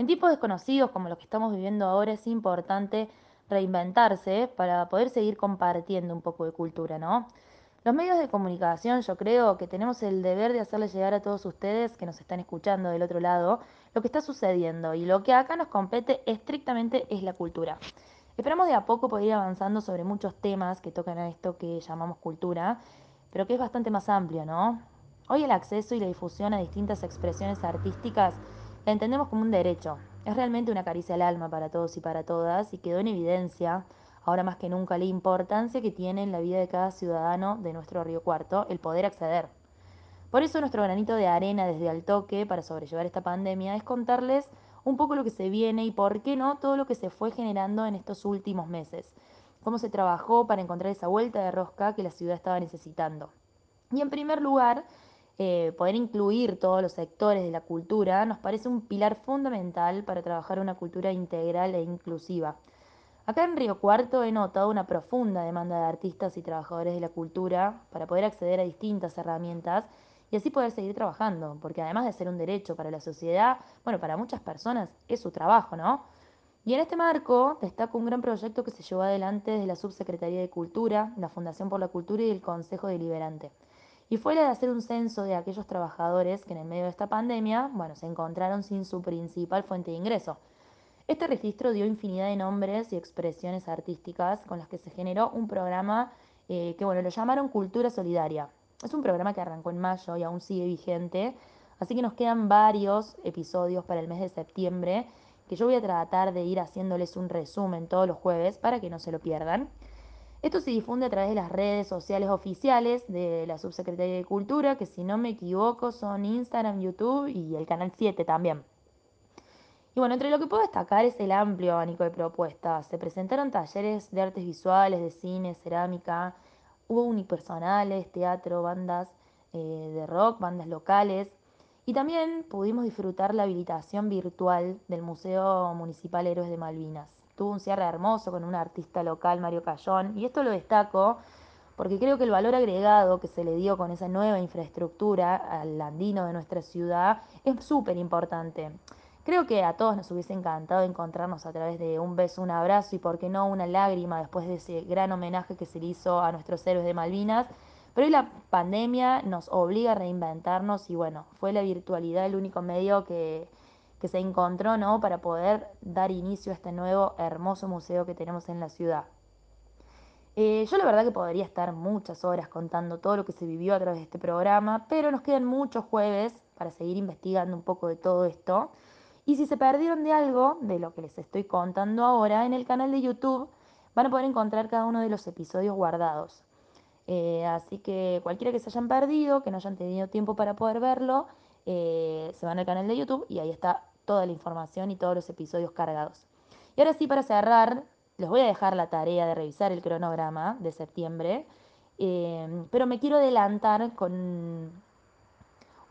En tiempos desconocidos como los que estamos viviendo ahora es importante reinventarse para poder seguir compartiendo un poco de cultura, ¿no? Los medios de comunicación, yo creo que tenemos el deber de hacerles llegar a todos ustedes que nos están escuchando del otro lado lo que está sucediendo y lo que acá nos compete estrictamente es la cultura. Esperamos de a poco poder ir avanzando sobre muchos temas que tocan a esto que llamamos cultura, pero que es bastante más amplio, ¿no? Hoy el acceso y la difusión a distintas expresiones artísticas la entendemos como un derecho. Es realmente una caricia al alma para todos y para todas y quedó en evidencia, ahora más que nunca, la importancia que tiene en la vida de cada ciudadano de nuestro Río Cuarto el poder acceder. Por eso nuestro granito de arena desde al toque para sobrellevar esta pandemia es contarles un poco lo que se viene y por qué no todo lo que se fue generando en estos últimos meses. Cómo se trabajó para encontrar esa vuelta de rosca que la ciudad estaba necesitando. Y en primer lugar, eh, poder incluir todos los sectores de la cultura nos parece un pilar fundamental para trabajar una cultura integral e inclusiva. Acá en Río Cuarto he notado una profunda demanda de artistas y trabajadores de la cultura para poder acceder a distintas herramientas y así poder seguir trabajando, porque además de ser un derecho para la sociedad, bueno, para muchas personas es su trabajo, ¿no? Y en este marco destaco un gran proyecto que se llevó adelante desde la Subsecretaría de Cultura, la Fundación por la Cultura y el Consejo Deliberante y fue la de hacer un censo de aquellos trabajadores que en el medio de esta pandemia, bueno, se encontraron sin su principal fuente de ingreso. Este registro dio infinidad de nombres y expresiones artísticas con las que se generó un programa eh, que, bueno, lo llamaron Cultura Solidaria. Es un programa que arrancó en mayo y aún sigue vigente, así que nos quedan varios episodios para el mes de septiembre que yo voy a tratar de ir haciéndoles un resumen todos los jueves para que no se lo pierdan. Esto se difunde a través de las redes sociales oficiales de la Subsecretaría de Cultura, que si no me equivoco son Instagram, YouTube y el Canal 7 también. Y bueno, entre lo que puedo destacar es el amplio abanico de propuestas. Se presentaron talleres de artes visuales, de cine, cerámica, hubo unipersonales, teatro, bandas eh, de rock, bandas locales. Y también pudimos disfrutar la habilitación virtual del Museo Municipal Héroes de Malvinas tuvo un cierre hermoso con un artista local, Mario Cayón, y esto lo destaco porque creo que el valor agregado que se le dio con esa nueva infraestructura al andino de nuestra ciudad es súper importante. Creo que a todos nos hubiese encantado encontrarnos a través de un beso, un abrazo y, por qué no, una lágrima después de ese gran homenaje que se le hizo a nuestros héroes de Malvinas. Pero hoy la pandemia nos obliga a reinventarnos y bueno, fue la virtualidad el único medio que, que se encontró ¿no? para poder dar inicio a este nuevo hermoso museo que tenemos en la ciudad. Eh, yo la verdad que podría estar muchas horas contando todo lo que se vivió a través de este programa, pero nos quedan muchos jueves para seguir investigando un poco de todo esto. Y si se perdieron de algo de lo que les estoy contando ahora, en el canal de YouTube van a poder encontrar cada uno de los episodios guardados. Eh, así que cualquiera que se hayan perdido, que no hayan tenido tiempo para poder verlo, eh, se van al canal de YouTube y ahí está toda la información y todos los episodios cargados. Y ahora sí, para cerrar, les voy a dejar la tarea de revisar el cronograma de septiembre, eh, pero me quiero adelantar con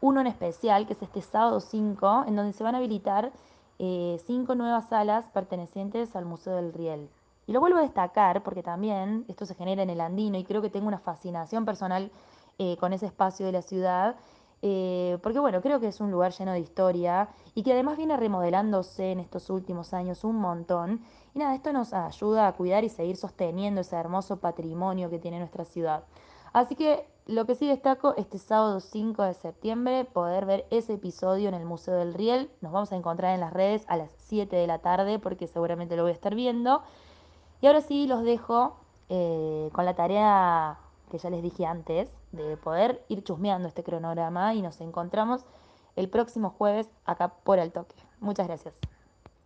uno en especial, que es este sábado 5, en donde se van a habilitar eh, cinco nuevas salas pertenecientes al Museo del Riel. Y lo vuelvo a destacar porque también esto se genera en el andino y creo que tengo una fascinación personal eh, con ese espacio de la ciudad eh, porque bueno, creo que es un lugar lleno de historia y que además viene remodelándose en estos últimos años un montón. Y nada, esto nos ayuda a cuidar y seguir sosteniendo ese hermoso patrimonio que tiene nuestra ciudad. Así que lo que sí destaco este sábado 5 de septiembre, poder ver ese episodio en el Museo del Riel. Nos vamos a encontrar en las redes a las 7 de la tarde porque seguramente lo voy a estar viendo. Y ahora sí los dejo eh, con la tarea que ya les dije antes, de poder ir chusmeando este cronograma y nos encontramos el próximo jueves acá por el toque. Muchas gracias.